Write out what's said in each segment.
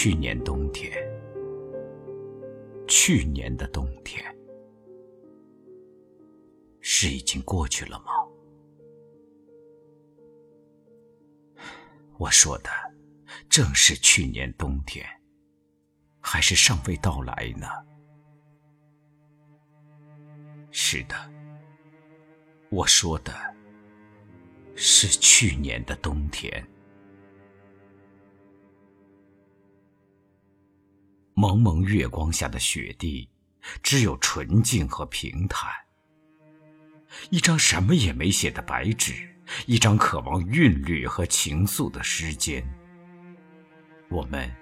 去年冬天，去年的冬天，是已经过去了吗？我说的正是去年冬天，还是尚未到来呢？是的，我说的是去年的冬天。蒙蒙月光下的雪地，只有纯净和平坦。一张什么也没写的白纸，一张渴望韵律和情愫的诗笺。我们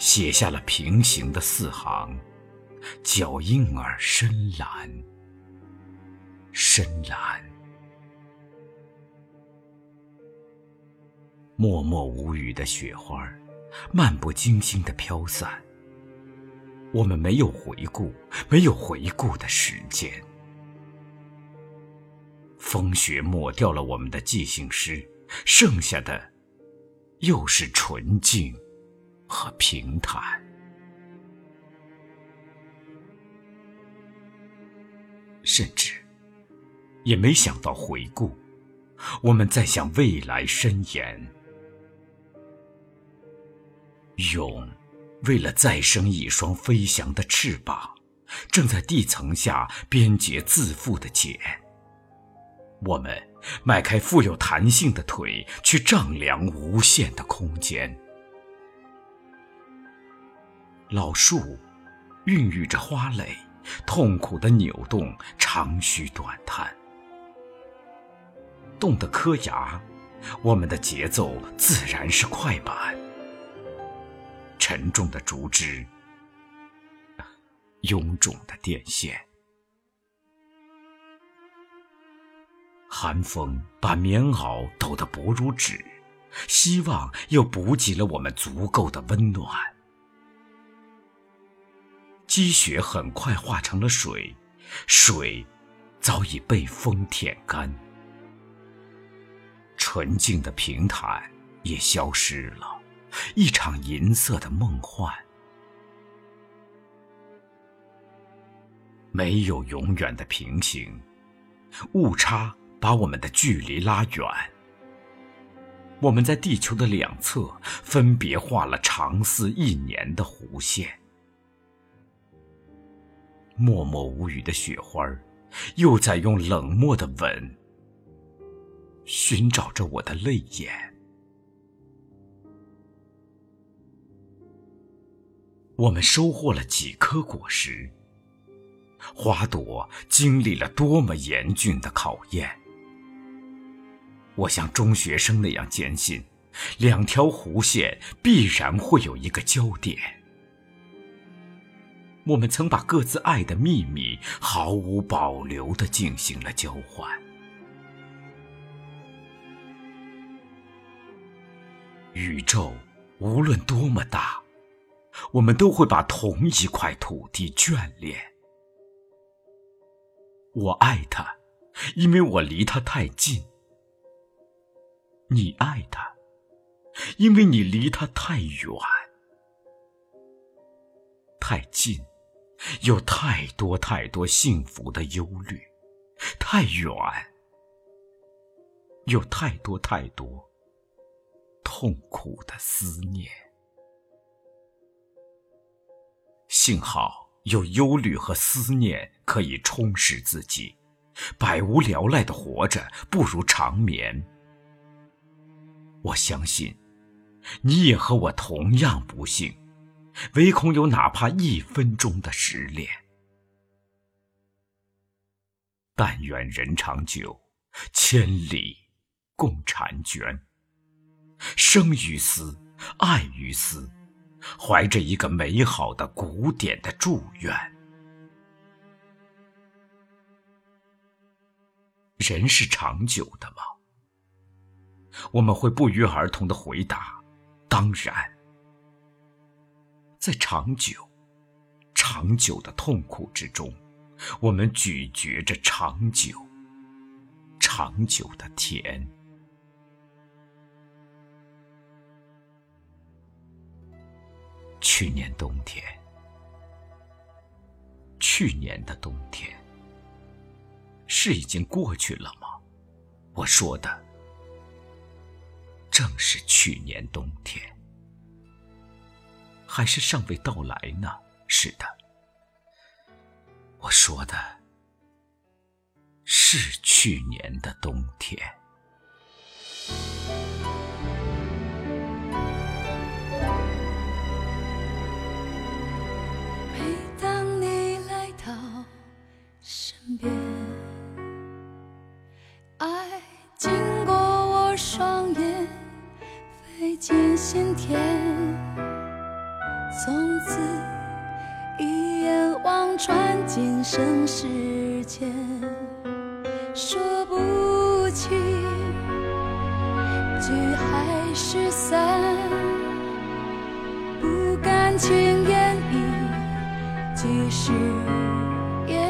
写下了平行的四行，脚印儿深蓝，深蓝。默默无语的雪花，漫不经心的飘散。我们没有回顾，没有回顾的时间。风雪抹掉了我们的记性诗，剩下的又是纯净和平坦。甚至也没想到回顾，我们在向未来伸延。永。为了再生一双飞翔的翅膀，正在地层下编结自负的茧。我们迈开富有弹性的腿，去丈量无限的空间。老树孕育着花蕾，痛苦的扭动长吁短叹。冻得磕牙，我们的节奏自然是快板。沉重的竹枝，臃肿的电线，寒风把棉袄抖得薄如纸，希望又补给了我们足够的温暖。积雪很快化成了水，水早已被风舔干，纯净的平坦也消失了。一场银色的梦幻，没有永远的平行，误差把我们的距离拉远。我们在地球的两侧分别画了长似一年的弧线。默默无语的雪花又在用冷漠的吻寻找着我的泪眼。我们收获了几颗果实，花朵经历了多么严峻的考验。我像中学生那样坚信，两条弧线必然会有一个交点。我们曾把各自爱的秘密毫无保留的进行了交换。宇宙无论多么大。我们都会把同一块土地眷恋。我爱他，因为我离他太近；你爱他，因为你离他太远。太近，有太多太多幸福的忧虑；太远，有太多太多痛苦的思念。幸好有忧虑和思念可以充实自己，百无聊赖的活着不如长眠。我相信，你也和我同样不幸，唯恐有哪怕一分钟的失恋。但愿人长久，千里共婵娟。生于斯，爱于斯。怀着一个美好的古典的祝愿，人是长久的吗？我们会不约而同的回答：当然。在长久、长久的痛苦之中，我们咀嚼着长久、长久的甜。去年冬天，去年的冬天，是已经过去了吗？我说的正是去年冬天，还是尚未到来呢？是的，我说的是去年的冬天。飞进心田。从此一眼望穿今生世间，说不清聚还是散，不敢轻言一句誓言。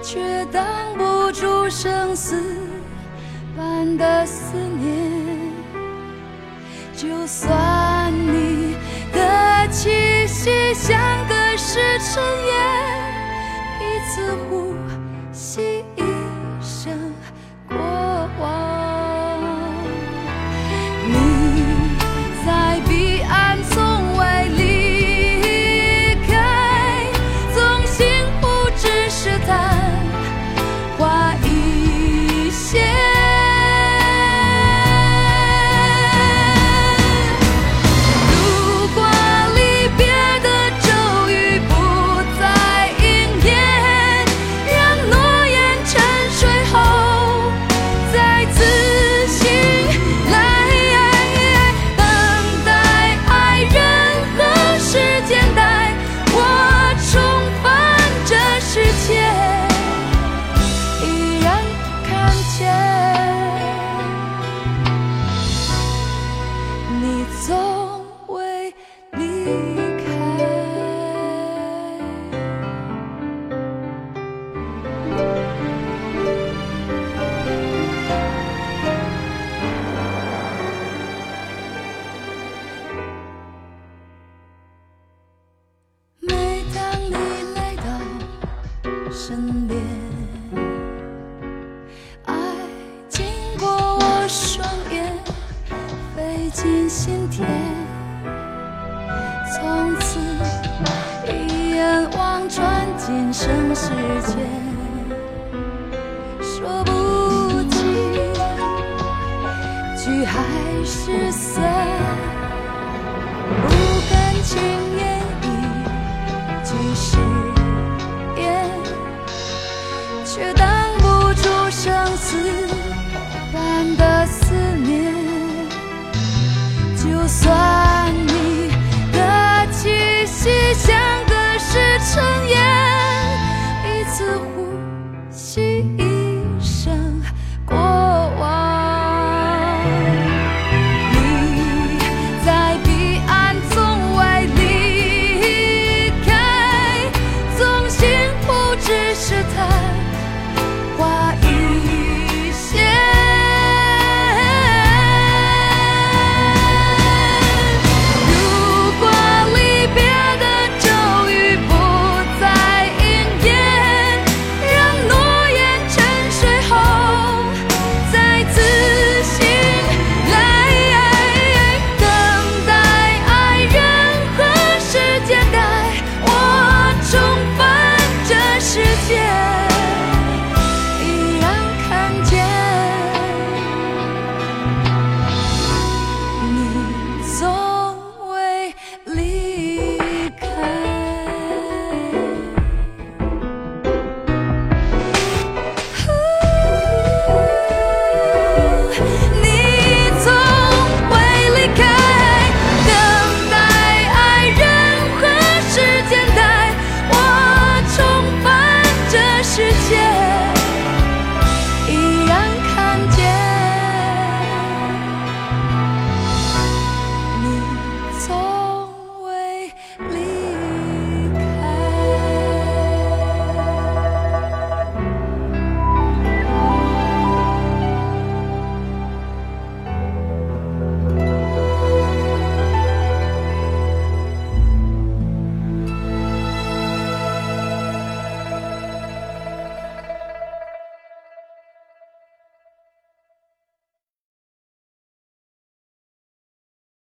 却挡不住生死般的思念。就算你的气息像隔世尘烟，一次心田。从此一眼望穿今生世间，说不清聚还是散，不甘情